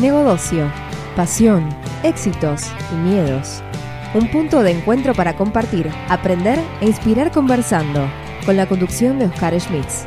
Negocio, pasión, éxitos y miedos. Un punto de encuentro para compartir, aprender e inspirar conversando, con la conducción de Oscar Schmitz.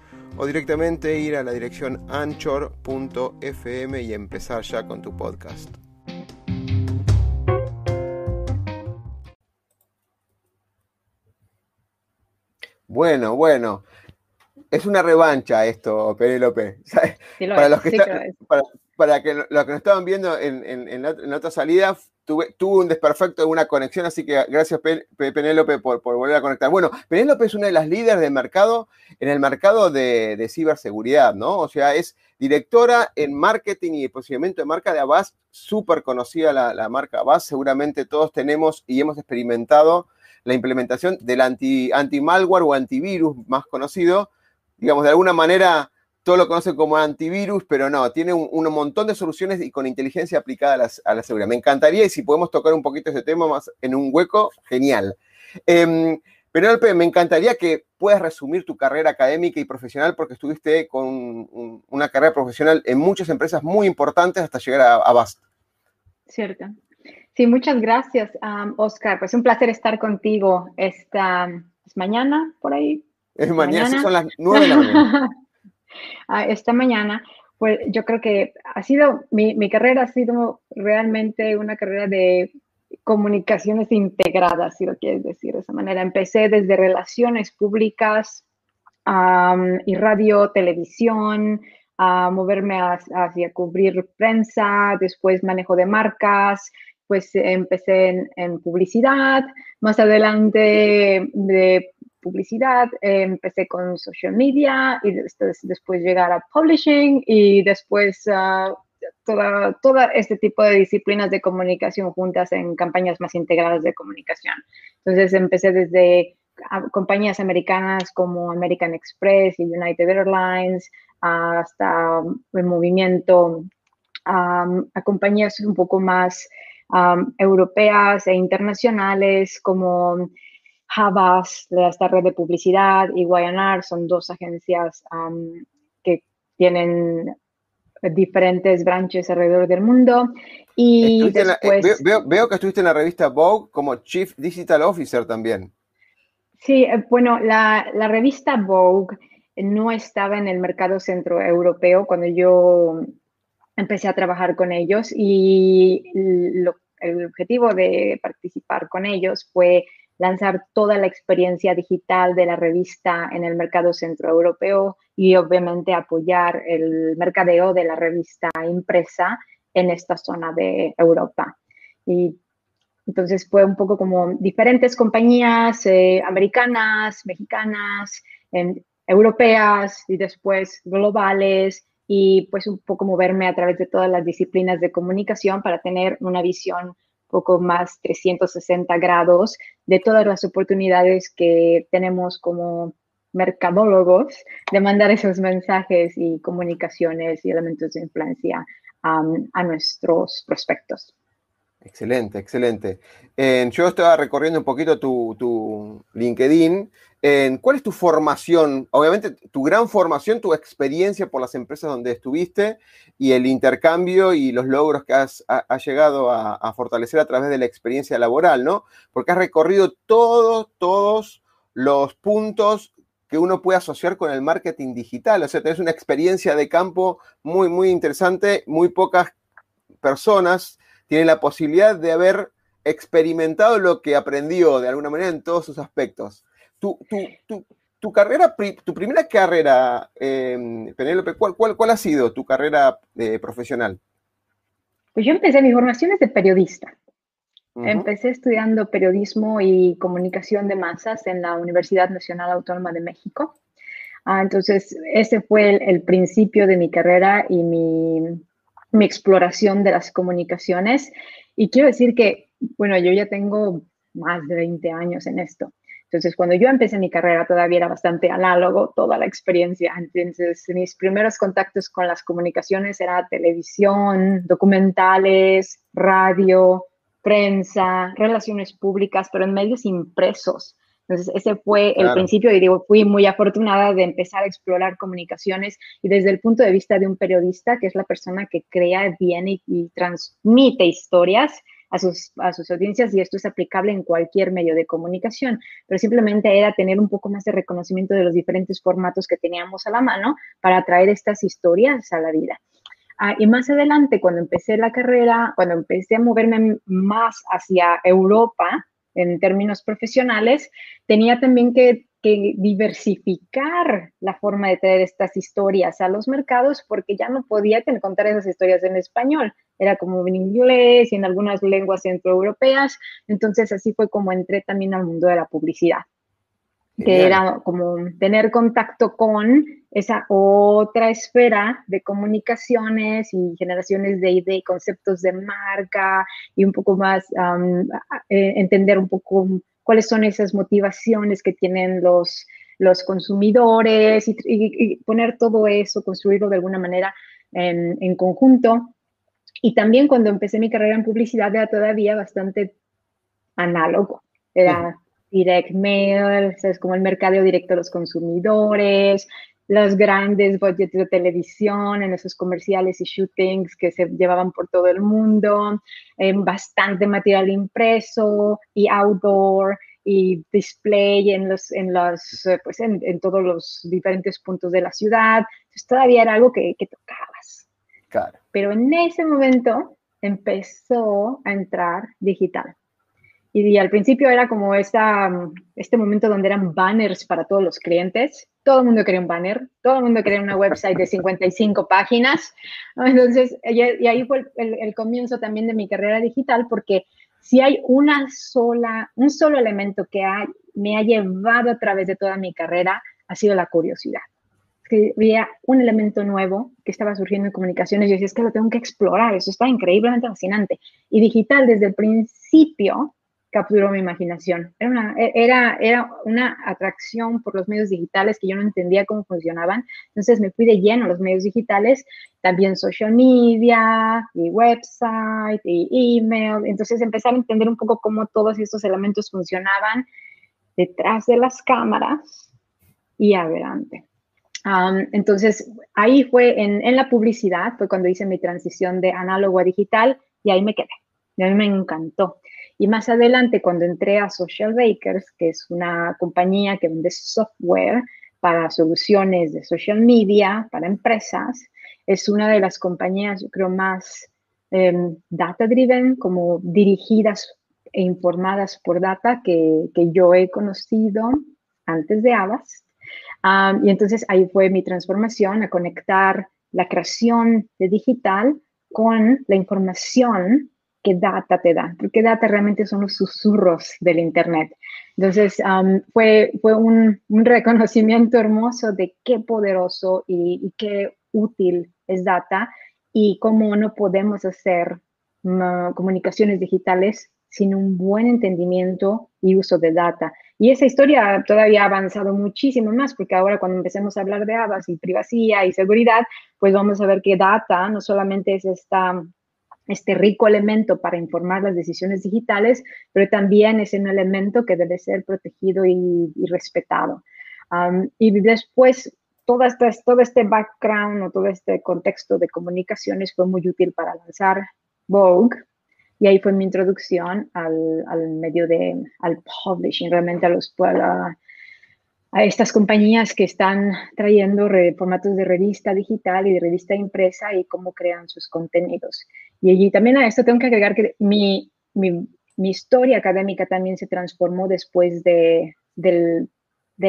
o directamente ir a la dirección anchor.fm y empezar ya con tu podcast. Bueno, bueno. Es una revancha esto, Penélope. para, los que para, que los que nos estaban viendo en, en, la, otra salida, tuve, un desperfecto de una conexión, así que gracias Penélope por, volver a conectar. Bueno, Penélope es una de las líderes del mercado, en el mercado de, ciberseguridad, ¿no? O sea, es directora en marketing y posicionamiento de marca de Avast, súper conocida la, marca Avast, seguramente todos tenemos y hemos experimentado la implementación del anti-malware o antivirus más conocido, digamos, de alguna manera todo lo conocen como antivirus, pero no, tiene un, montón de soluciones y con inteligencia aplicada a, la seguridad. Me encantaría y si podemos tocar un poquito ese tema más en un hueco, genial. Eh, me encantaría que puedas resumir tu carrera académica y profesional porque estuviste con una carrera profesional en muchas empresas muy importantes hasta llegar a, a. Cierto. Sí, muchas gracias, Oscar. Pues un placer estar contigo esta mañana por ahí. Es mañana, son las nueve de la mañana. esta mañana, pues yo creo que ha sido, mi, mi, carrera ha sido realmente una carrera de comunicaciones integradas, si lo quieres decir de esa manera. Empecé desde relaciones públicas y radio, televisión, a moverme hacia cubrir prensa, después manejo de marcas, pues empecé en, publicidad, más adelante de publicidad, eh, empecé con social media y después, después llegar a publishing y después uh, toda, toda este tipo de disciplinas de comunicación juntas en campañas más integradas de comunicación. Entonces empecé desde compañías americanas como American Express y United Airlines hasta el movimiento a compañías un poco más europeas e internacionales como Havas, de esta red de publicidad, y Guayanar son dos agencias que tienen diferentes branches alrededor del mundo. Y eh, después, veo, que estuviste en la revista Vogue como Chief Digital Officer también. Sí, eh, bueno, la, la revista Vogue no estaba en el mercado centroeuropeo cuando yo empecé a trabajar con ellos y el objetivo de participar con ellos fue lanzar toda la experiencia digital de la revista en el mercado centroeuropeo y obviamente apoyar el mercadeo de la revista impresa en esta zona de Europa. Y entonces fue un poco como diferentes compañías eh, americanas, mexicanas, europeas y después globales y pues un poco moverme a través de todas las disciplinas de comunicación para tener una visión poco más 360 grados de todas las oportunidades que tenemos como mercadólogos de mandar esos mensajes y comunicaciones y elementos de influencia a nuestros prospectos. Excelente, excelente. yo estaba recorriendo un poquito tu, tu LinkedIn. ¿Cuál es tu formación? Obviamente, tu gran formación, tu experiencia por las empresas donde estuviste y el intercambio y los logros que has, llegado a, fortalecer a través de la experiencia laboral, ¿no? Porque has recorrido todos, todos los puntos que uno puede asociar con el marketing digital. O sea, tenés una experiencia de campo muy, muy interesante. Muy pocas personas tiene la posibilidad de haber experimentado lo que aprendió de alguna manera en todos sus aspectos. Tu, tu, carrera, tu primera carrera, eh, Penélope, ¿cuál, cuál, ha sido tu carrera eh, profesional? Pues yo empecé, mi formación es de periodista. Empecé estudiando periodismo y comunicación de masas en la Universidad Nacional Autónoma de México. Ah, entonces, ese fue el, principio de mi carrera y mi, mi exploración de las comunicaciones. Y quiero decir que, bueno, yo ya tengo más de 20 años en esto. Entonces, cuando yo empecé mi carrera todavía era bastante análogo toda la experiencia. Entonces, mis primeros contactos con las comunicaciones era televisión, documentales, radio, prensa, relaciones públicas, pero en medios impresos. Entonces, ese fue el principio y digo, fui muy afortunada de empezar a explorar comunicaciones y desde el punto de vista de un periodista, que es la persona que crea, viene y transmite historias, a sus, a sus audiencias y esto es aplicable en cualquier medio de comunicación, pero simplemente era tener un poco más de reconocimiento de los diferentes formatos que teníamos a la mano para traer estas historias a la vida. Ah, y más adelante, cuando empecé la carrera, cuando empecé a moverme más hacia Europa en términos profesionales, tenía también que que diversificar la forma de traer estas historias a los mercados porque ya no podía contar esas historias en español, era como en inglés y en algunas lenguas centroeuropeas, entonces así fue como entré también al mundo de la publicidad, que era como tener contacto con esa otra esfera de comunicaciones y generaciones de ideas, conceptos de marca y un poco más eh, entender un poco cuáles son esas motivaciones que tienen los, los consumidores y, poner todo eso, construirlo de alguna manera en, en, conjunto. Y también cuando empecé mi carrera en publicidad era todavía bastante análogo. Era direct mail, es como el mercado directo a los consumidores, los grandes budgets de televisión, en esos comerciales y shootings que se llevaban por todo el mundo, bastante material impreso y outdoor y display en los, en los, eh, pues en, en, todos los diferentes puntos de la ciudad. Entonces todavía era algo que, que tocabas. Claro. Pero en ese momento empezó a entrar digital. Y, al principio era como esta, este momento donde eran banners para todos los clientes. Todo el mundo quería un banner, todo el mundo quería una website de 55 páginas. Entonces, y, ahí fue el, el, comienzo también de mi carrera digital, porque si hay una sola, un solo elemento que me ha llevado a través de toda mi carrera, ha sido la curiosidad. Que veía un elemento nuevo que estaba surgiendo en comunicaciones yo decía, es que lo tengo que explorar, eso está increíblemente fascinante. Y digital desde el principio capturó mi imaginación. Era una, e, era, era una atracción por los medios digitales que yo no entendía cómo funcionaban. Entonces me fui de lleno a los medios digitales, también social media, y website, y email. Entonces empecé a entender un poco cómo todos estos elementos funcionaban detrás de las cámaras y adelante. Entonces ahí fue en, en la publicidad, fue cuando hice mi transición de análogo a digital y ahí me quedé. Y a mí me encantó. Y más adelante, cuando entré a Social Bakers, que es una compañía que vende software para soluciones de social media, para empresas, es una de las compañías, yo creo, más em, data-driven, como dirigidas e informadas por data que, que yo he conocido antes de Avast. y entonces ahí fue mi transformación a conectar la creación de digital con la información qué data te da, porque data realmente son los susurros del Internet. Entonces, fue, fue un, reconocimiento hermoso de qué poderoso y, qué útil es data y cómo no podemos hacer comunicaciones digitales sin un buen entendimiento y uso de data. Y esa historia todavía ha avanzado muchísimo más, porque ahora cuando empecemos a hablar de ABAS y privacidad y seguridad, pues vamos a ver que data no solamente es esta este rico elemento para informar las decisiones digitales, pero también es un elemento que debe ser protegido y, respetado. y después, todo este, todo este background o todo este contexto de comunicaciones fue muy útil para lanzar Vogue. Y ahí fue mi introducción al, al medio de, al publishing, realmente a los, a, estas compañías que están trayendo formatos de revista digital y de revista impresa y cómo crean sus contenidos. Y allí también a esto tengo que agregar que mi, mi, mi historia académica también se transformó después de, de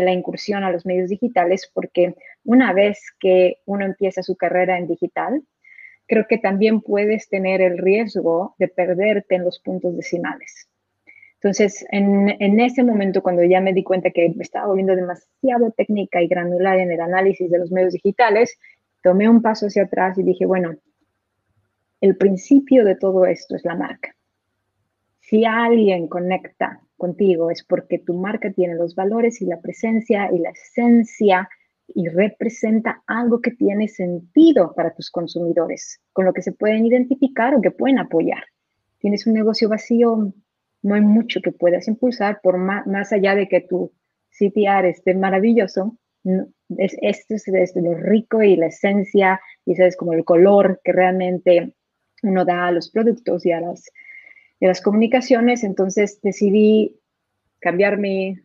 la incursión a los medios digitales, porque una vez que uno empieza su carrera en digital, creo que también puedes tener el riesgo de perderte en los puntos decimales. Entonces, en, ese momento, cuando ya me di cuenta que me estaba volviendo demasiado técnica y granular en el análisis de los medios digitales, tomé un paso hacia atrás y dije, bueno, el principio de todo esto es la marca. Si alguien conecta contigo es porque tu marca tiene los valores y la presencia y la esencia y representa algo que tiene sentido para tus consumidores, con lo que se pueden identificar o que pueden apoyar. Tienes un negocio vacío, no hay mucho que puedas impulsar por más, allá de que tu CTR esté maravilloso. es, esto es, lo rico y la esencia y es como el color que realmente uno da a los productos y a las, las comunicaciones. Entonces decidí cambiarme,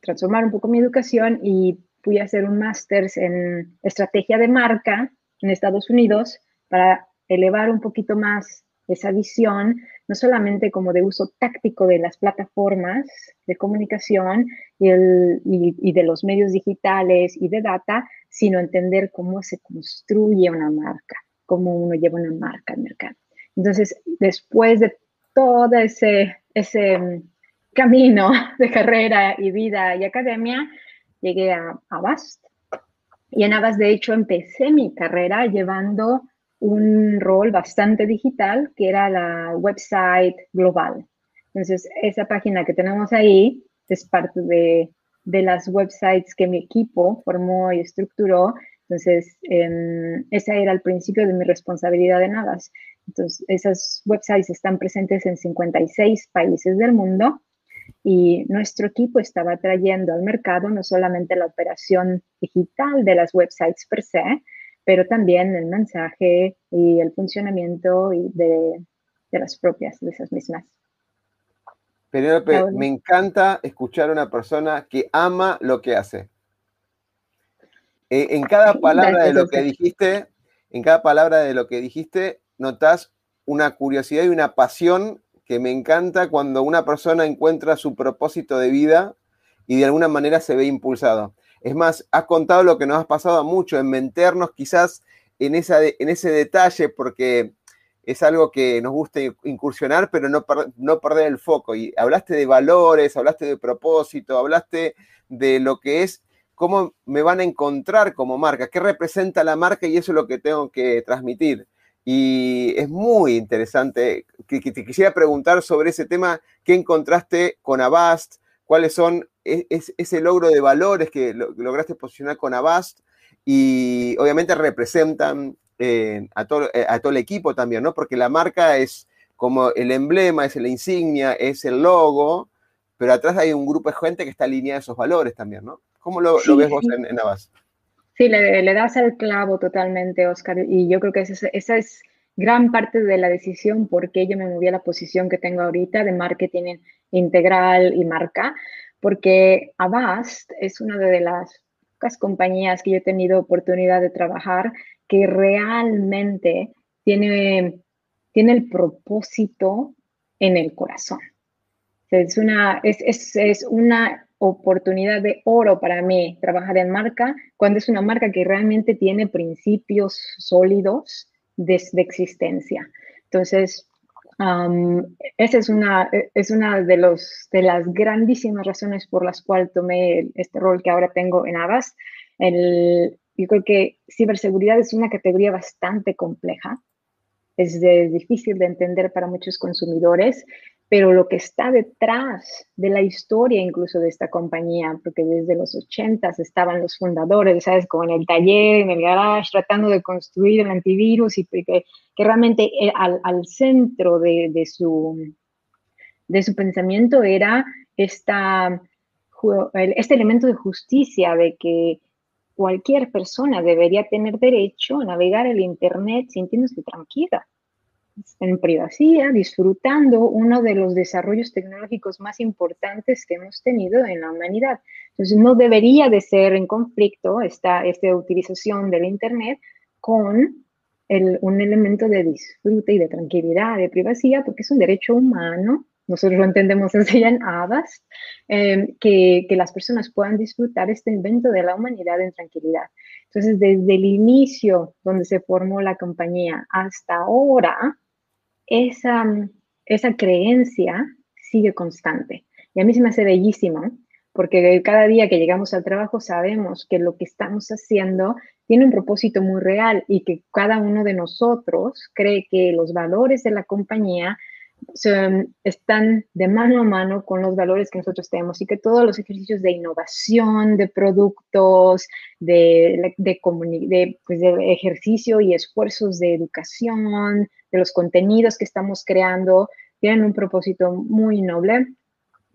transformar un poco mi educación y fui a hacer un máster en estrategia de marca en Estados Unidos para elevar un poquito más esa visión, no solamente como de uso táctico de las plataformas de comunicación y, el, y, de los medios digitales y de data, sino entender cómo se construye una marca, cómo uno lleva una marca al mercado. Entonces, después de todo ese, ese mm, camino de carrera y vida y academia, llegué a Avast. Y en Avast, de hecho, empecé mi carrera llevando un rol bastante digital, que era la website global. Entonces, esa página que tenemos ahí es parte de, de las websites que mi equipo formó y estructuró. Entonces, eh, esa era el principio de mi responsabilidad en Avast. Entonces, esas websites están presentes en 56 países del mundo y nuestro equipo estaba trayendo al mercado no solamente la operación digital de las websites per se, pero también el mensaje y el funcionamiento de, de las propias, de esas mismas. Penélope, me encanta escuchar a una persona que ama lo que hace. Eh, en cada palabra de lo que dijiste, en cada palabra de lo que dijiste, notas una curiosidad y una pasión que me encanta cuando una persona encuentra su propósito de vida y de alguna manera se ve impulsado. Es más, has contado lo que nos has pasado mucho, en meternos quizás en, esa en ese detalle, porque es algo que nos gusta incursionar, pero no, no perder el foco. Y hablaste de valores, hablaste de propósito, hablaste de lo que es, cómo me van a encontrar como marca, qué representa la marca y eso es lo que tengo que transmitir. Y es muy interesante. Que, te quisiera preguntar sobre ese tema, ¿qué encontraste con Avast? ¿Cuáles son e, ese logro de valores que lograste posicionar con Avast y obviamente representan eh, a, todo, eh, a todo el equipo también, ¿no? Porque la marca es como el emblema, es la insignia, es el logo, pero atrás hay un grupo de gente que está alineada a esos valores también, ¿no? ¿Cómo lo, ves vos en, en, Avast? Sí, le, le, das el clavo totalmente, Oscar, y yo creo que esa, esa es gran parte de la decisión por qué yo me moví a la posición que tengo ahorita de marketing integral y marca, porque Avast es una de las pocas compañías que yo he tenido oportunidad de trabajar que realmente tiene, tiene el propósito en el corazón. Es una, es, es, es una oportunidad de oro para mí trabajar en marca cuando es una marca que realmente tiene principios sólidos de, de existencia. Entonces, esa es una, es una de, los, de las grandísimas razones por las cuales tomé este rol que ahora tengo en Avast. El, yo creo que ciberseguridad es una categoría bastante compleja, es difícil de entender para muchos consumidores pero lo que está detrás de la historia incluso de esta compañía, porque desde los 80 estaban los fundadores, ¿sabes? Como en el taller, en el garage, tratando de construir el antivirus y que, realmente eh, al, al centro de, de, su, de su pensamiento era esta, este elemento de justicia, de que cualquier persona debería tener derecho a navegar el Internet sintiéndose tranquila en privacidad, disfrutando uno de los desarrollos tecnológicos más importantes que hemos tenido en la humanidad. Entonces, no debería de ser en conflicto esta, esta utilización del Internet con el, un elemento de disfrute y de tranquilidad, de privacidad, porque es un derecho humano nosotros lo entendemos así en Avast, em, que, que las personas puedan disfrutar este invento de la humanidad en tranquilidad. Entonces, desde el inicio donde se formó la compañía hasta ahora, esa, esa creencia sigue constante. Y a mí se me hace bellísimo, porque cada día que llegamos al trabajo sabemos que lo que estamos haciendo tiene un propósito muy real y que cada uno de nosotros cree que los valores de la compañía están de mano a mano con los valores que nosotros tenemos y que todos los ejercicios de innovación, de productos, de, de, pues, de ejercicio y esfuerzos de educación, de los contenidos que estamos creando, tienen un propósito muy noble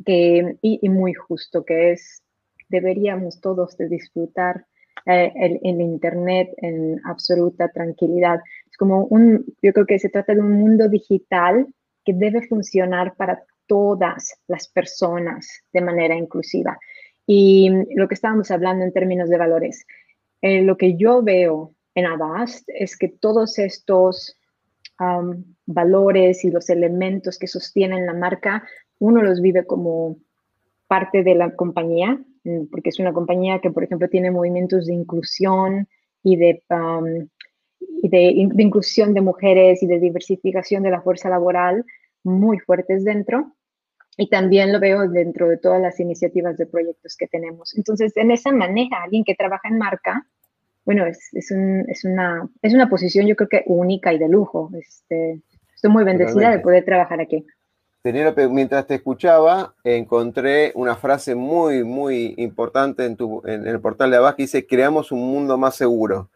que, y, muy justo, que es, deberíamos todos de disfrutar eh, el, el, Internet en absoluta tranquilidad. Es como un, yo creo que se trata de un mundo digital que debe funcionar para todas las personas de manera inclusiva. Y lo que estábamos hablando en términos de valores, eh, lo que yo veo en Avast es que todos estos valores y los elementos que sostienen la marca, uno los vive como parte de la compañía, mm, porque es una compañía que, por ejemplo, tiene movimientos de inclusión y de y de, inclusión de mujeres y de diversificación de la fuerza laboral muy fuertes dentro. Y también lo veo dentro de todas las iniciativas de proyectos que tenemos. Entonces, en esa manera, alguien que trabaja en marca, bueno, es, es, un, es, una, es una posición yo creo que única y de lujo. Este, estoy muy bendecida de poder trabajar aquí. Mientras te escuchaba, encontré una frase muy, muy importante en, tu, en el portal de abajo que dice, creamos un mundo más seguro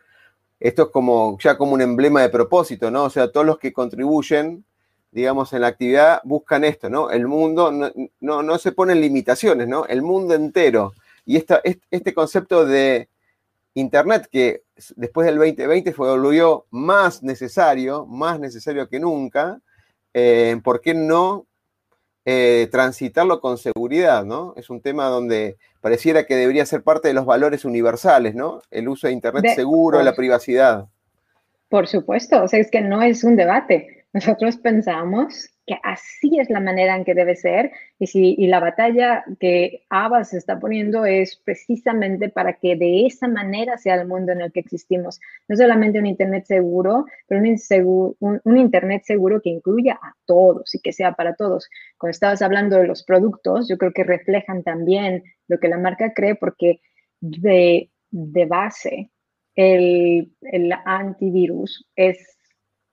esto es como ya como un emblema de propósito, ¿no? O sea, todos los que contribuyen, digamos, en la actividad buscan esto, ¿no? El mundo, no, no, se ponen limitaciones, ¿no? El mundo entero. Y esta, este concepto de Internet que después del 2020 fue volvió más necesario, más necesario que nunca, eh, ¿por qué no eh, transitarlo con seguridad, ¿no? Es un tema donde pareciera que debería ser parte de los valores universales, ¿no? El uso de Internet seguro, la privacidad. Por supuesto, o sea, es que no es un debate. Nosotros pensamos que así es la manera en que debe ser y, si, y la batalla que ABA se está poniendo es precisamente para que de esa manera sea el mundo en el que existimos. No solamente un Internet seguro, pero un, un, Internet seguro que incluya a todos y que sea para todos. Cuando estabas hablando de los productos, yo creo que reflejan también lo que la marca cree porque de, de base el, el antivirus es,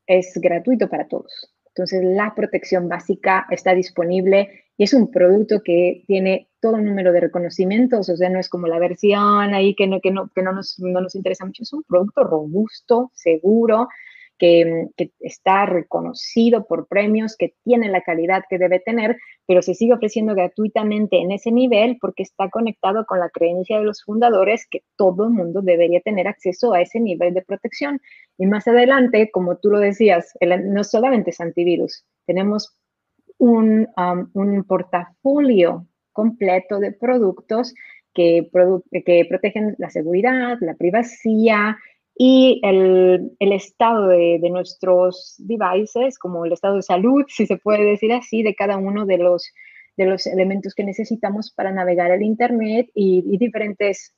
es gratuito para todos. Entonces, la protección básica está disponible y es un producto que tiene todo un número de reconocimientos, o sea, no es como la versión ahí que no, que no, que no, nos, no nos interesa mucho, es un producto robusto, seguro, que, está reconocido por premios, que tiene la calidad que debe tener, pero se sigue ofreciendo gratuitamente en ese nivel porque está conectado con la creencia de los fundadores que todo el mundo debería tener acceso a ese nivel de protección. Y más adelante, como tú lo decías, no solamente es antivirus, tenemos un, um, un portafolio completo de productos que, que protegen la seguridad, la privacidad, y el, el estado de, de, nuestros devices, como el estado de salud, si se puede decir así, de cada uno de los, de los elementos que necesitamos para navegar el Internet y, y diferentes,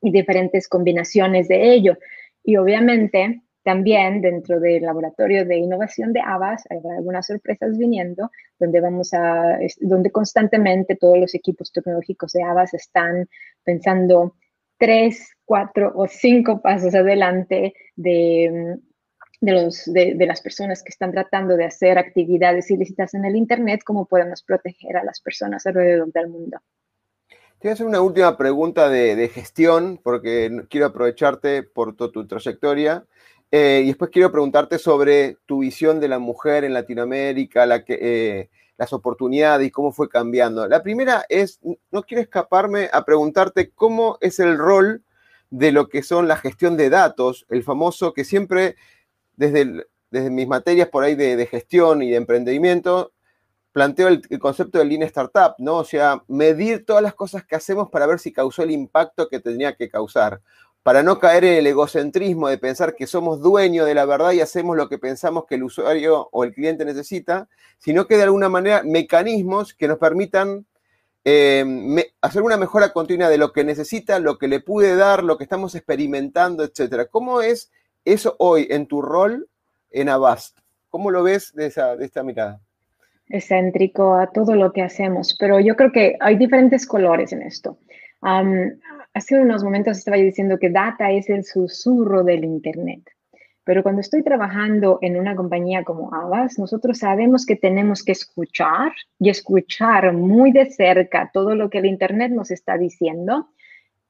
y diferentes combinaciones de ello. Y obviamente también dentro del laboratorio de innovación de Avas hay algunas sorpresas viniendo, donde vamos a, donde constantemente todos los equipos tecnológicos de Avas están pensando tres, cuatro o cinco pasos adelante de, de, los, de, las personas que están tratando de hacer actividades ilícitas en el Internet, cómo podemos proteger a las personas alrededor del mundo. Te voy a hacer una última pregunta de, gestión, porque quiero aprovecharte por toda tu trayectoria. Eh, y después quiero preguntarte sobre tu visión de la mujer en Latinoamérica, la que, eh, las oportunidades y cómo fue cambiando. La primera es, no quiero escaparme a preguntarte cómo es el rol de lo que son la gestión de datos, el famoso que siempre desde, desde mis materias por ahí de, gestión y de emprendimiento, planteo el, concepto del Lean Startup, ¿no? O sea, medir todas las cosas que hacemos para ver si causó el impacto que tenía que causar. para no caer en el egocentrismo de pensar que somos dueños de la verdad y hacemos lo que pensamos que el usuario o el cliente necesita, sino que de alguna manera mecanismos que nos permitan eh, hacer una mejora continua de lo que necesita, lo que le pude dar, lo que estamos experimentando, etcétera. ¿Cómo es eso hoy en tu rol en Avast? ¿Cómo lo ves de, esa, de esta mirada? Excéntrico a todo lo que hacemos, pero yo creo que hay diferentes colores en esto. hace unos momentos estaba diciendo que data es el susurro del Internet. Pero cuando estoy trabajando en una compañía como Avast, nosotros sabemos que tenemos que escuchar y escuchar muy de cerca todo lo que el Internet nos está diciendo,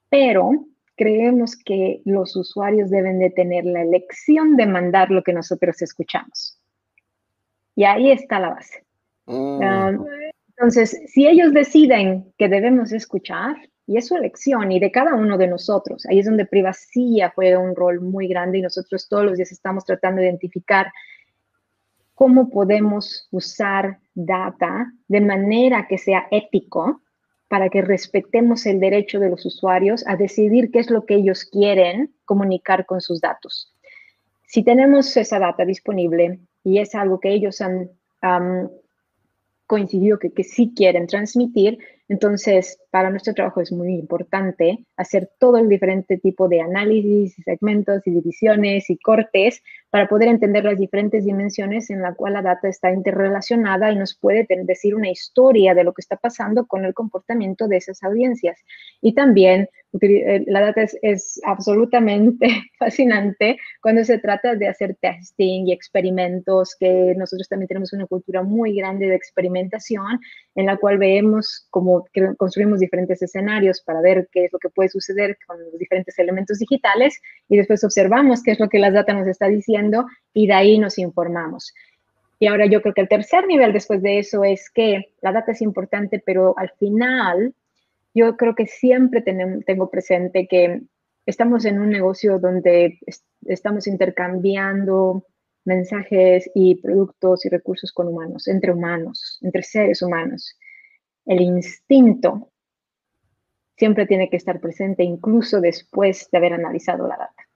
pero creemos que los usuarios deben de tener la elección de mandar lo que nosotros escuchamos. Y ahí está la base. Mm. Ah, entonces, si ellos deciden que debemos escuchar, y es su elección y de cada uno de nosotros. Ahí es donde privacidad juega un rol muy grande y nosotros todos los días estamos tratando de identificar cómo podemos usar data de manera que sea ético para que respetemos el derecho de los usuarios a decidir qué es lo que ellos quieren comunicar con sus datos. Si tenemos esa data disponible y es algo que ellos han coincidido que, que sí quieren transmitir, entonces, para nuestro trabajo es muy importante hacer todo el diferente tipo de análisis, segmentos y divisiones y cortes para poder entender las diferentes dimensiones en la cual la data está interrelacionada y nos puede decir una historia de lo que está pasando con el comportamiento de esas audiencias. Y también eh, la data es, absolutamente fascinante cuando se trata de hacer testing y experimentos, que nosotros también tenemos una cultura muy grande de experimentación en la cual vemos cómo construimos diferentes escenarios para ver qué es lo que puede suceder con los diferentes elementos digitales y después observamos qué es lo que la data nos está diciendo y de ahí nos informamos. Y ahora yo creo que el tercer nivel después de eso es que la data es importante, pero al final yo creo que siempre tengo presente que estamos en un negocio donde estamos intercambiando mensajes y productos y recursos con humanos, entre humanos, entre seres humanos. El instinto siempre tiene que estar presente incluso después de haber analizado la data.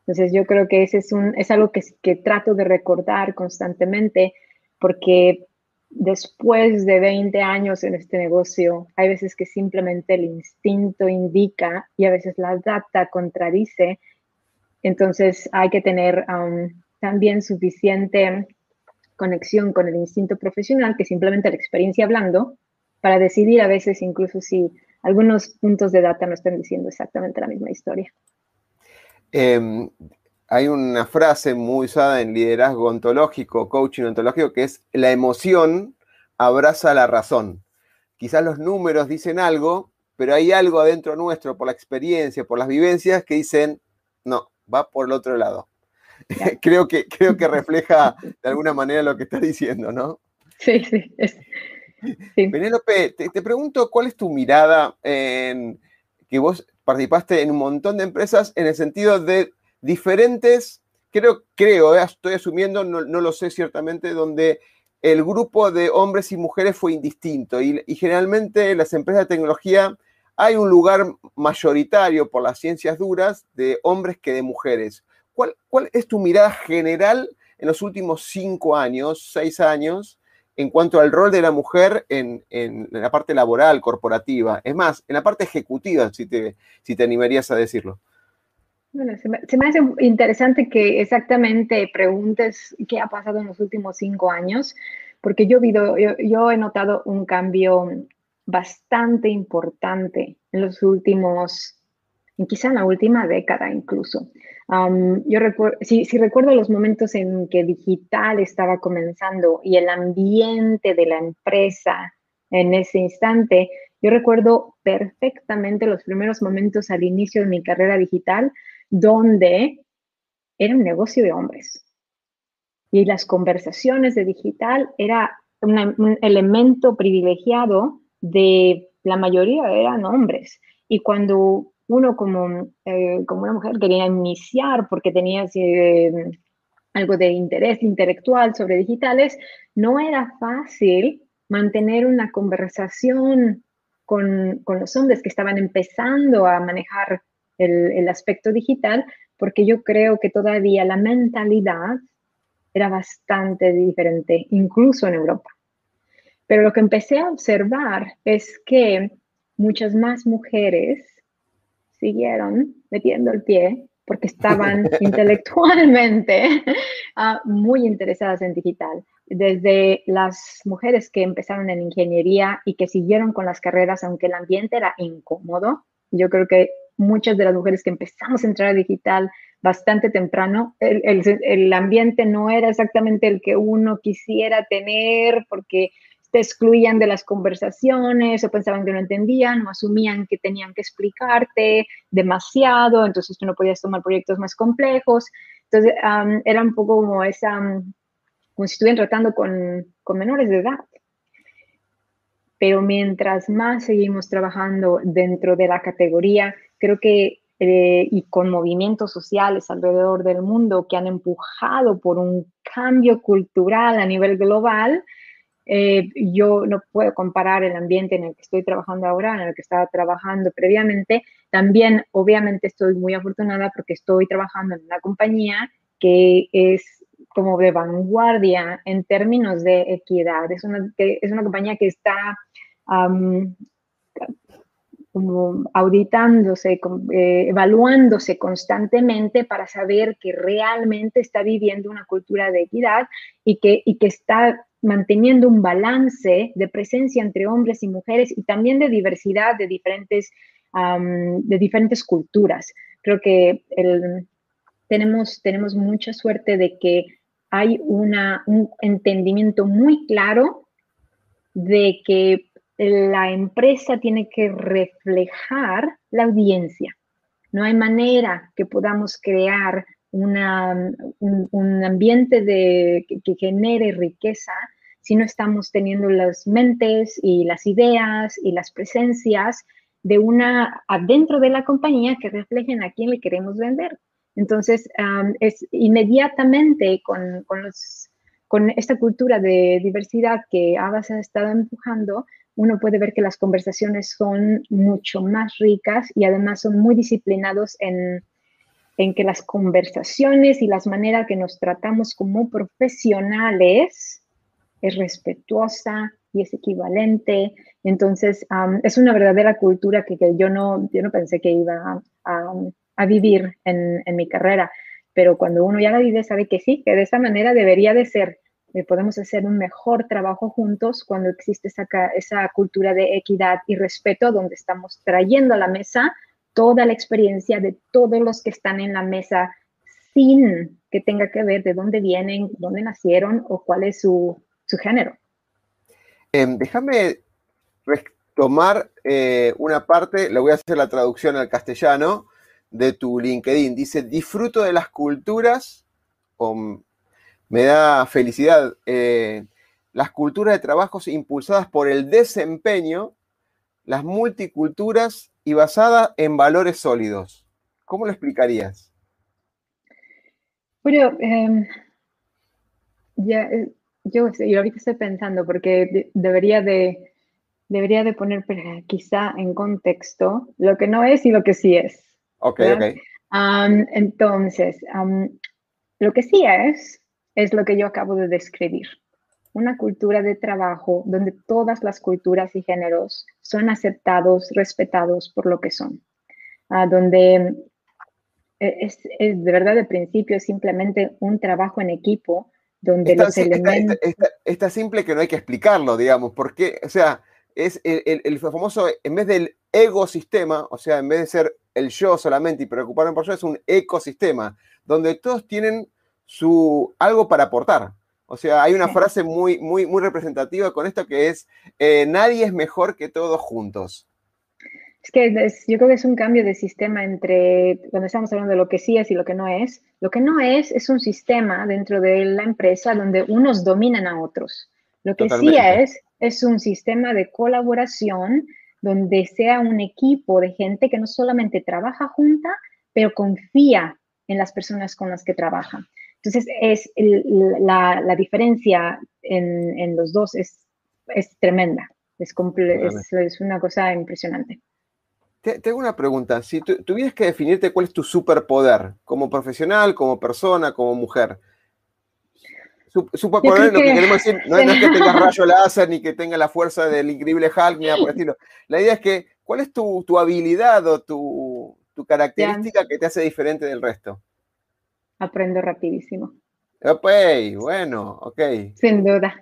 Entonces yo creo que ese es, un, es algo que, trato de recordar constantemente porque después de 20 años en este negocio, hay veces que simplemente el instinto indica y a veces la data contradice. Entonces hay que tener um, también suficiente conexión con el instinto profesional que simplemente la experiencia hablando para decidir a veces incluso si algunos puntos de data no están diciendo exactamente la misma historia. Em, hay una frase muy usada en liderazgo ontológico, coaching ontológico, que es la emoción abraza la razón. Quizás los números dicen algo, pero hay algo adentro nuestro, por la experiencia, por las vivencias, que dicen, no, va por el otro lado. creo, que, creo que refleja de alguna manera lo que está diciendo, ¿no? Sí, sí. Penélope, te, pregunto, ¿cuál es tu mirada en que vos participaste en un montón de empresas en el sentido de diferentes, creo, creo, eh, estoy asumiendo, no, lo sé ciertamente, donde el grupo de hombres y mujeres fue indistinto y, generalmente en las empresas de tecnología hay un lugar mayoritario por las ciencias duras de hombres que de mujeres. ¿Cuál, cuál es tu mirada general en los últimos cinco años, seis años, en cuanto al rol de la mujer en, la parte laboral, corporativa? Es más, en la parte ejecutiva, si te, animarías a decirlo. Bueno, se me, hace interesante que exactamente preguntes qué ha pasado en los últimos cinco años, porque yo, yo, he notado un cambio bastante importante en los últimos, quizá en la última década incluso. yo recuerdo, si, si, recuerdo los momentos en que digital estaba comenzando y el ambiente de la empresa en ese instante, yo recuerdo perfectamente los primeros momentos al inicio de mi carrera digital, donde era un negocio de hombres. Y las conversaciones de digital era un elemento privilegiado de la mayoría eran hombres. Y cuando uno como, eh, como una mujer quería iniciar porque tenía eh, algo de interés intelectual sobre digitales, no era fácil mantener una conversación con, con, los hombres que estaban empezando a manejar el, aspecto digital, porque yo creo que todavía la mentalidad era bastante diferente, incluso en Europa. Pero lo que empecé a observar es que muchas más mujeres siguieron metiendo el pie porque estaban intelectualmente ah, muy interesadas en digital. Desde las mujeres que empezaron en ingeniería y que siguieron con las carreras, aunque el ambiente era incómodo, yo creo que muchas de las mujeres que empezamos a entrar a digital bastante temprano, el, el ambiente no era exactamente el que uno quisiera tener porque te excluían de las conversaciones o pensaban que no entendían o asumían que tenían que explicarte demasiado, entonces tú no podías tomar proyectos más complejos. Entonces era un poco como esa, como si estuvieran tratando con, con menores de edad. Pero mientras más seguimos trabajando dentro de la categoría, creo que eh, y con movimientos sociales alrededor del mundo que han empujado por un cambio cultural a nivel global, eh, yo no puedo comparar el ambiente en el que estoy trabajando ahora, en el que estaba trabajando previamente. También, obviamente, estoy muy afortunada porque estoy trabajando en una compañía que es como de vanguardia en términos de equidad. Es una, es una compañía que está como auditándose, eh, evaluándose constantemente para saber que realmente está viviendo una cultura de equidad y que, y que está manteniendo un balance de presencia entre hombres y mujeres y también de diversidad de diferentes, de diferentes culturas. Creo que tenemos, tenemos mucha suerte de que hay una, un entendimiento muy claro de que la empresa tiene que reflejar la audiencia. No hay manera que podamos crear un, ambiente que, genere riqueza si no estamos teniendo las mentes y las ideas y las presencias de una adentro de la compañía que reflejen a quién le queremos vender. Entonces, es inmediatamente con, con, con, esta cultura de diversidad que Abbas ha estado empujando, uno puede ver que las conversaciones son mucho más ricas y además son muy disciplinados en, en que las conversaciones y las maneras que nos tratamos como profesionales es respetuosa y es equivalente. Entonces, es una verdadera cultura que, yo, no, yo no pensé que iba a, vivir en, mi carrera, pero cuando uno ya la vive sabe que sí, que de esa manera debería de ser. Que podemos hacer un mejor trabajo juntos cuando existe esa, esa cultura de equidad y respeto donde estamos trayendo a la mesa toda la experiencia de todos los que están en la mesa sin que tenga que ver de dónde vienen, dónde nacieron o cuál es su, género. Em, déjame tomar eh, una parte, le voy a hacer la traducción al castellano de tu LinkedIn. Dice, disfruto de las culturas, me da felicidad, eh, las culturas de trabajos impulsadas por el desempeño, las multiculturas y basada en valores sólidos. ¿Cómo lo explicarías? Bueno, em, ya, eh, yo, ahorita estoy pensando porque debería de, debería de poner quizá en contexto lo que no es y lo que sí es. Ok, ok. entonces, lo que sí es, es lo que yo acabo de describir una cultura de trabajo donde todas las culturas y géneros son aceptados, respetados por lo que son, ah, donde eh, es, de verdad de principio simplemente un trabajo en equipo donde los elementos... Está, simple que no hay que explicarlo, digamos, porque, o sea, es el, el, famoso, en vez del ecosistema, o sea, en vez de ser el yo solamente y preocuparme por yo, es un ecosistema, donde todos tienen su algo para aportar. O sea, hay una frase muy, muy, muy representativa con esto que es, eh, nadie es mejor que todos juntos. Es que yo creo que es un cambio de sistema entre cuando estamos hablando de lo que sí es y lo que no es. Lo que no es es un sistema dentro de la empresa donde unos dominan a otros. Lo que sí es es un sistema de colaboración donde sea un equipo de gente que no solamente trabaja junta, pero confía en las personas con las que trabaja. Entonces, es la, diferencia en, los dos es, tremenda, es, es, una cosa impresionante. Tengo una pregunta. Si tuvieras que definirte cuál es tu superpoder, como profesional, como persona, como mujer. Superpoder, lo que queremos decir, no, es que tengas rayo láser ni que tenga la fuerza del increíble Hulk, ni nada por el estilo. La idea es que, ¿cuál es tu, habilidad o tu, característica que te hace diferente del resto? Aprendo rapidísimo. Ok, bueno, ok. Sin duda.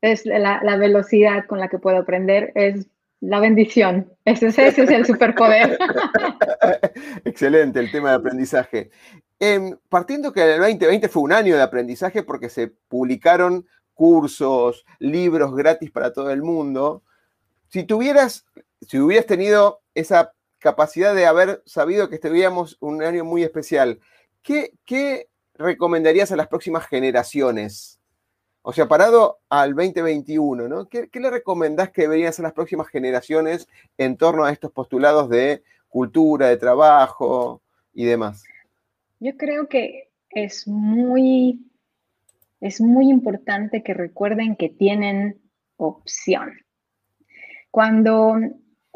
Es la, la velocidad con la que puedo aprender es la bendición. Ese, ese es el superpoder. Excelente el tema de aprendizaje. Em, partiendo que el 2020 fue un año de aprendizaje porque se publicaron cursos, libros gratis para todo el mundo. Si tuvieras, si hubieras tenido esa capacidad de haber sabido que estaríamos un año muy especial, ¿qué, recomendarías a las próximas generaciones? O sea, parado al 2021, ¿no? ¿Qué, le recomendás que deberían ser las próximas generaciones en torno a estos postulados de cultura, de trabajo y demás? Yo creo que es muy, es muy importante que recuerden que tienen opción. Cuando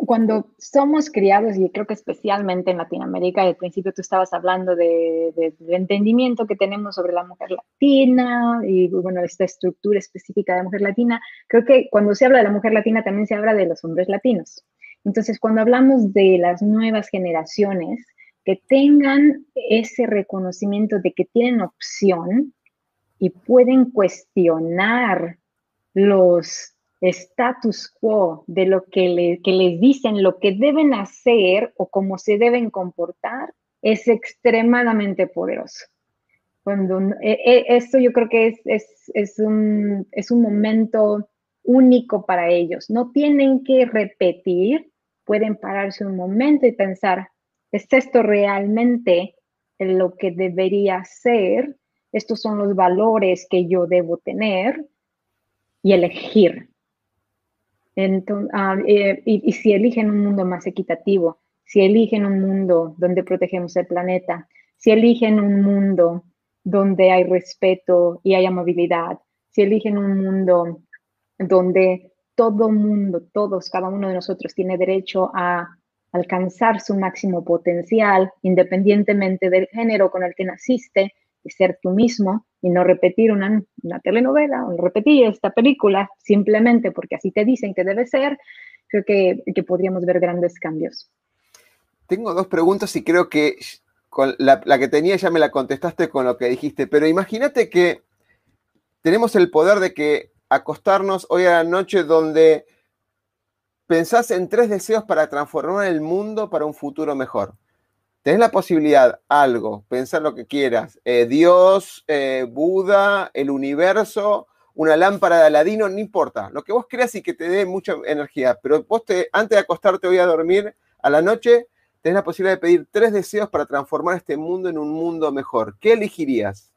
cuando somos criados, y creo que especialmente en Latinoamérica, al principio tú estabas hablando de, del entendimiento que tenemos sobre la mujer latina y, bueno, esta estructura específica de mujer latina, creo que cuando se habla de la mujer latina también se habla de los hombres latinos. Entonces, cuando hablamos de las nuevas generaciones, que tengan ese reconocimiento de que tienen opción y pueden cuestionar los status quo de lo que, les dicen, lo que deben hacer o cómo se deben comportar, es extremadamente poderoso. Cuando, e, e, esto yo creo que es un momento único para ellos. No tienen que repetir, pueden pararse un momento y pensar, ¿es esto realmente lo que debería ser? Estos son los valores que yo debo tener y elegir. Ah, eh, y, si eligen un mundo más equitativo, si eligen un mundo donde protegemos el planeta, si eligen un mundo donde hay respeto y hay amabilidad, si eligen un mundo donde todo mundo, todos, cada uno de nosotros tiene derecho a alcanzar su máximo potencial, independientemente del género con el que naciste, ser tú mismo y no repetir una, telenovela o repetir esta película simplemente porque así te dicen que debe ser, creo que, podríamos ver grandes cambios. Tengo dos preguntas y creo que la, la, que tenía ya me la contestaste con lo que dijiste, pero imagínate que tenemos el poder de que acostarnos hoy a la noche donde pensás en tres deseos para transformar el mundo para un futuro mejor tenés la posibilidad, algo, pensar lo que quieras, eh, Dios, eh, Buda, el universo, una lámpara de Aladino, no importa, lo que vos creas y que te dé mucha energía, pero vos te, antes de acostarte hoy a dormir a la noche, tenés la posibilidad de pedir tres deseos para transformar este mundo en un mundo mejor. ¿Qué elegirías?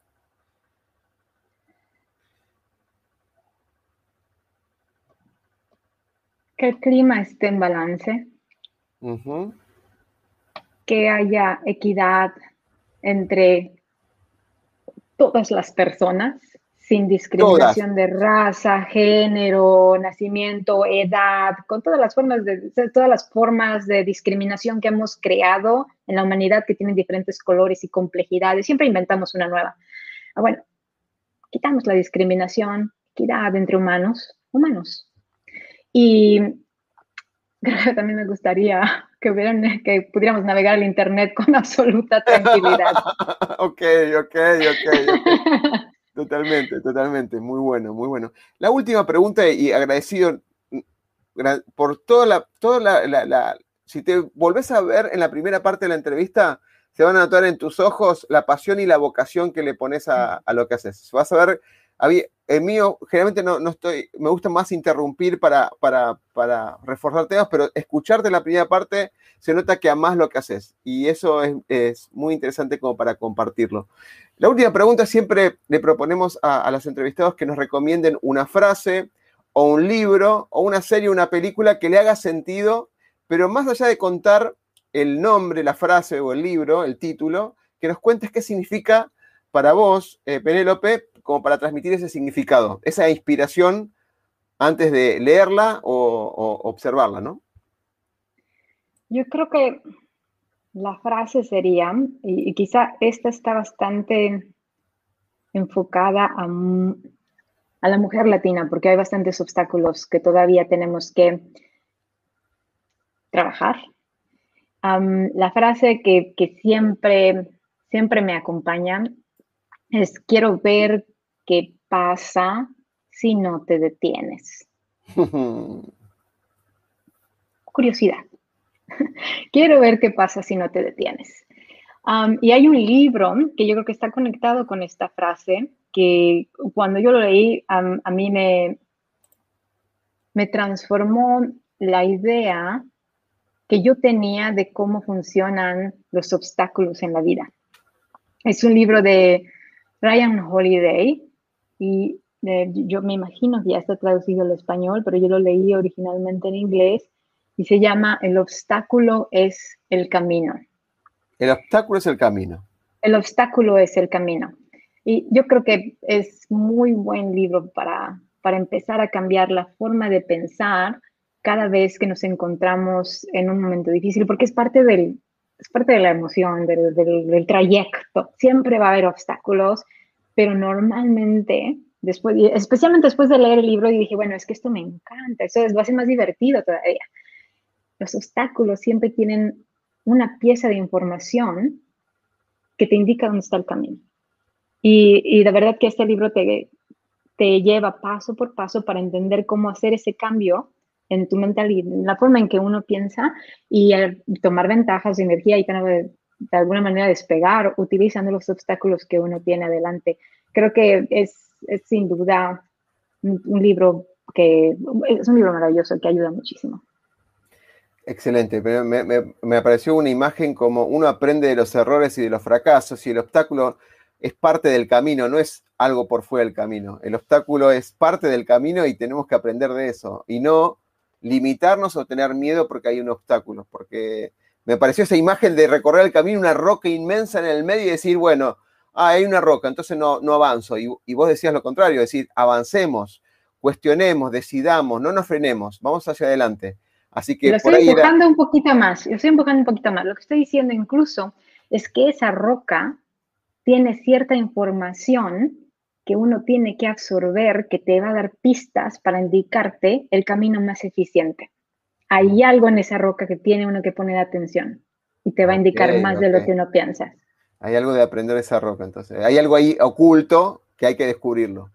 Que el clima esté en balance que haya equidad entre todas las personas, sin discriminación de raza, género, nacimiento, edad, con todas las formas de todas las formas de discriminación que hemos creado en la humanidad que tienen diferentes colores y complejidades. Siempre inventamos una nueva. Ah, bueno, quitamos la discriminación, equidad entre humanos, humanos. Y también me gustaría que, hubieran, que pudiéramos navegar el Internet con absoluta tranquilidad. ok, ok, ok. totalmente, totalmente. Muy bueno, muy bueno. La última pregunta y agradecido mm, por toda la, toda la, si te volvés a ver en la primera parte de la entrevista, se van a notar en tus ojos la pasión y la vocación que le pones a, a lo que haces. Vas a ver el mío, generalmente no, no, estoy, me gusta más interrumpir para, para, para, reforzar temas, pero escucharte la primera parte se nota que amás lo que haces y eso es, es, muy interesante como para compartirlo. La última pregunta siempre le proponemos a, a, los entrevistados que nos recomienden una frase o un libro o una serie una película que le haga sentido, pero más allá de contar el nombre, la frase o el libro, el título, que nos cuentes qué significa para vos, eh, Penélope, como para transmitir ese significado, esa inspiración antes de leerla o, observarla, ¿no? Yo creo que la frase sería, y, quizá esta está bastante enfocada a, la mujer latina, porque hay bastantes obstáculos que todavía tenemos que trabajar. la frase que, que, siempre, siempre me acompaña es, quiero ver qué pasa si no te detienes. Curiosidad. Quiero ver qué pasa si no te detienes. y hay un libro que yo creo que está conectado con esta frase, que cuando yo lo leí, a mí me, me transformó la idea que yo tenía de cómo funcionan los obstáculos en la vida. Es un libro de Ryan Holiday y eh, yo me imagino que ya está traducido al español, pero yo lo leí originalmente en inglés y se llama El obstáculo es el camino. El obstáculo es el camino. El obstáculo es el camino. Y yo creo que es muy buen libro para, para empezar a cambiar la forma de pensar cada vez que nos encontramos en un momento difícil, porque es parte del, es parte de la emoción, del, del, trayecto. Siempre va a haber obstáculos, pero normalmente, después, especialmente después de leer el libro, y dije, bueno, es que esto me encanta, eso lo hace más divertido todavía los obstáculos siempre tienen una pieza de información que te indica dónde está el camino. Y, y de verdad que este libro te, te lleva paso por paso para entender cómo hacer ese cambio en tu mentalidad, en la forma en que uno piensa y tomar ventajas energía y de, de alguna manera despegar utilizando los obstáculos que uno tiene adelante. Creo que es, sin duda un, un libro que es un libro maravilloso que ayuda muchísimo. Excelente, me, me, apareció una imagen como uno aprende de los errores y de los fracasos y el obstáculo es parte del camino, no es algo por fuera del camino. El obstáculo es parte del camino y tenemos que aprender de eso y no limitarnos o tener miedo porque hay un obstáculo, porque me pareció esa imagen de recorrer el camino, una roca inmensa en el medio y decir, bueno, ah, hay una roca, entonces no, no avanzo. Y, y vos decías lo contrario, decir, avancemos, cuestionemos, decidamos, no nos frenemos, vamos hacia adelante. Así que lo estoy empujando un poquito más, lo estoy empujando un poquito más. Lo que estoy diciendo incluso es que esa roca tiene cierta información que uno tiene que absorber, que te va a dar pistas para indicarte el camino más eficiente. Hay algo en esa roca que tiene uno que poner atención y te va a indicar más de lo que uno piensa. Hay algo de aprender esa roca, entonces. Hay algo ahí oculto que hay que descubrirlo.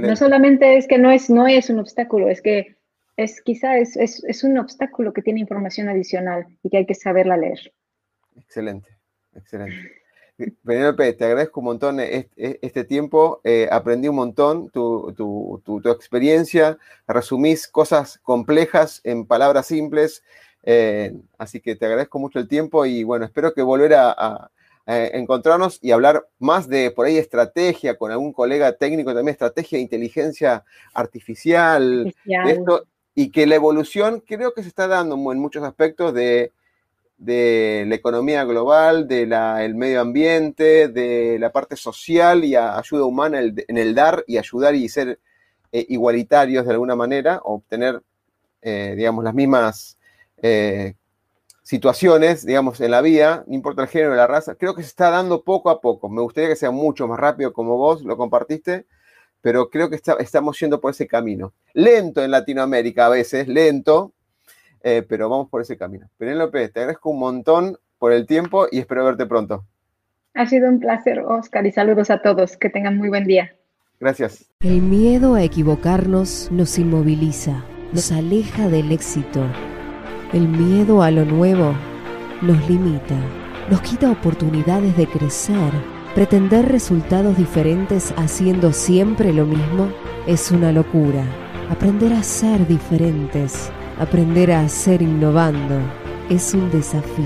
no solamente es que no es, no es un obstáculo, es que es quizá es, es, un obstáculo que tiene información adicional y que hay que saberla leer. Excelente, excelente. Penélope, te agradezco un montón este, tiempo, eh, aprendí un montón tu, tu, tu, experiencia, resumís cosas complejas en palabras simples, eh, así que te agradezco mucho el tiempo y bueno, espero que volver a, encontrarnos y hablar más de por ahí estrategia con algún colega técnico también, estrategia de inteligencia artificial, esto, y que la evolución creo que se está dando en muchos aspectos de, la economía global, del el medio ambiente, de la parte social y ayuda humana en el dar y ayudar y ser eh, igualitarios de alguna manera, obtener, eh, digamos, las mismas eh, situaciones, digamos, en la vida, no importa el género la raza, creo que se está dando poco a poco. Me gustaría que sea mucho más rápido como vos lo compartiste, pero creo que estamos yendo por ese camino. Lento en Latinoamérica a veces, lento, eh, pero vamos por ese camino. Penélope, te agradezco un montón por el tiempo y espero verte pronto. Ha sido un placer, Oscar, y saludos a todos. Que tengan muy buen día. Gracias. El miedo a equivocarnos nos inmoviliza, nos aleja del éxito. El miedo a lo nuevo nos limita, nos quita oportunidades de crecer Pretender resultados diferentes haciendo siempre lo mismo es una locura. Aprender a ser diferentes, aprender a ser innovando, es un desafío.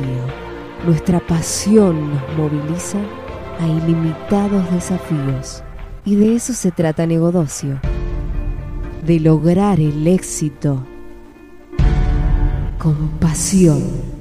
Nuestra pasión nos moviliza a ilimitados desafíos. Y de eso se trata Negodocio. De lograr el éxito con pasión.